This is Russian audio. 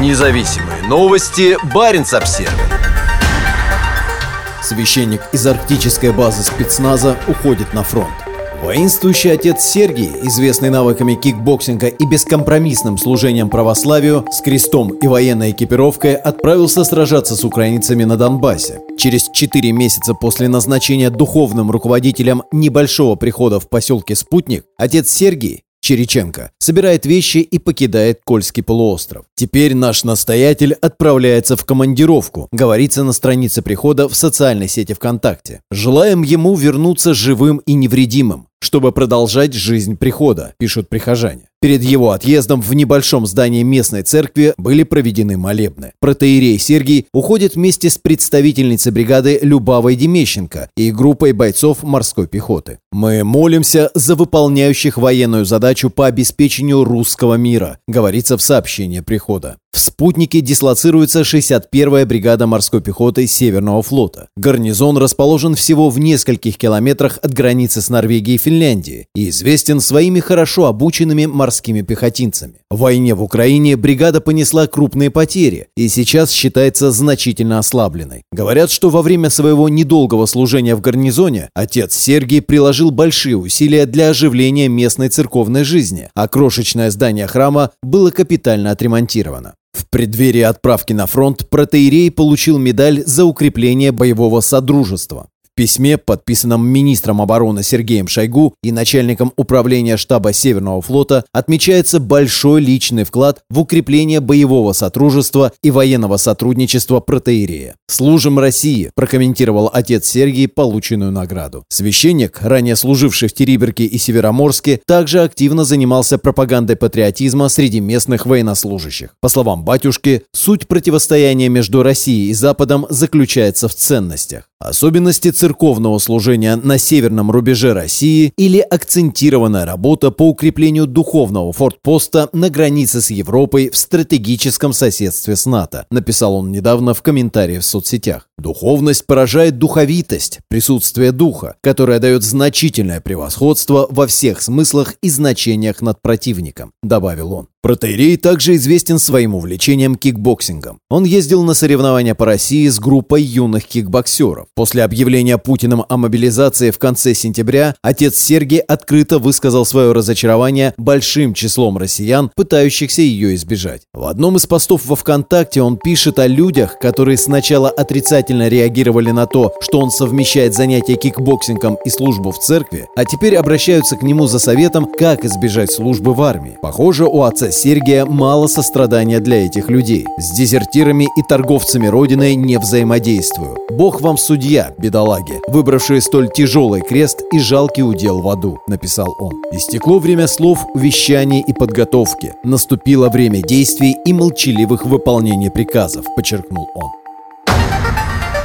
Независимые новости. Barents Observer Священник из арктической базы спецназа уходит на фронт. Воинствующий отец Сергий, известный навыками кикбоксинга и бескомпромиссным служением православию, с крестом и военной экипировкой отправился сражаться с украинцами на Донбассе. Через 4 месяца после назначения духовным руководителем небольшого прихода в поселке Спутник, отец Сергий Череченко собирает вещи и покидает Кольский полуостров. Теперь наш настоятель отправляется в командировку, говорится на странице прихода в социальной сети ВКонтакте. Желаем ему вернуться живым и невредимым чтобы продолжать жизнь прихода, пишут прихожане. Перед его отъездом в небольшом здании местной церкви были проведены молебны. Протеерей Сергий уходит вместе с представительницей бригады Любавой Демещенко и группой бойцов морской пехоты. «Мы молимся за выполняющих военную задачу по обеспечению русского мира», говорится в сообщении прихода. В «Спутнике» дислоцируется 61-я бригада морской пехоты Северного флота. Гарнизон расположен всего в нескольких километрах от границы с Норвегией и Финляндией и известен своими хорошо обученными морскими пехотинцами. В войне в Украине бригада понесла крупные потери и сейчас считается значительно ослабленной. Говорят, что во время своего недолгого служения в гарнизоне отец Сергий приложил большие усилия для оживления местной церковной жизни, а крошечное здание храма было капитально отремонтировано. В преддверии отправки на фронт протеерей получил медаль за укрепление боевого содружества письме, подписанном министром обороны Сергеем Шойгу и начальником управления штаба Северного флота, отмечается большой личный вклад в укрепление боевого сотрудничества и военного сотрудничества протеерея. «Служим России», прокомментировал отец Сергий полученную награду. Священник, ранее служивший в Териберке и Североморске, также активно занимался пропагандой патриотизма среди местных военнослужащих. По словам батюшки, суть противостояния между Россией и Западом заключается в ценностях. Особенности церковного служения на северном рубеже России или акцентированная работа по укреплению духовного форпоста на границе с Европой в стратегическом соседстве с НАТО, написал он недавно в комментарии в соцсетях. Духовность порождает духовитость, присутствие духа, которое дает значительное превосходство во всех смыслах и значениях над противником, добавил он. Протоиерей также известен своим увлечением кикбоксингом. Он ездил на соревнования по России с группой юных кикбоксеров. После объявления Путиным о мобилизации в конце сентября отец Сергий открыто высказал свое разочарование большим числом россиян, пытающихся ее избежать. В одном из постов во ВКонтакте он пишет о людях, которые сначала отрицательно реагировали на то, что он совмещает занятия кикбоксингом и службу в церкви, а теперь обращаются к нему за советом, как избежать службы в армии. Похоже, у отца Сергия мало сострадания для этих людей. С дезертирами и торговцами Родиной не взаимодействую. Бог вам судья, бедолаги, выбравшие столь тяжелый крест и жалкий удел в аду, написал он. Истекло время слов, увещаний и подготовки. Наступило время действий и молчаливых выполнений приказов, подчеркнул он.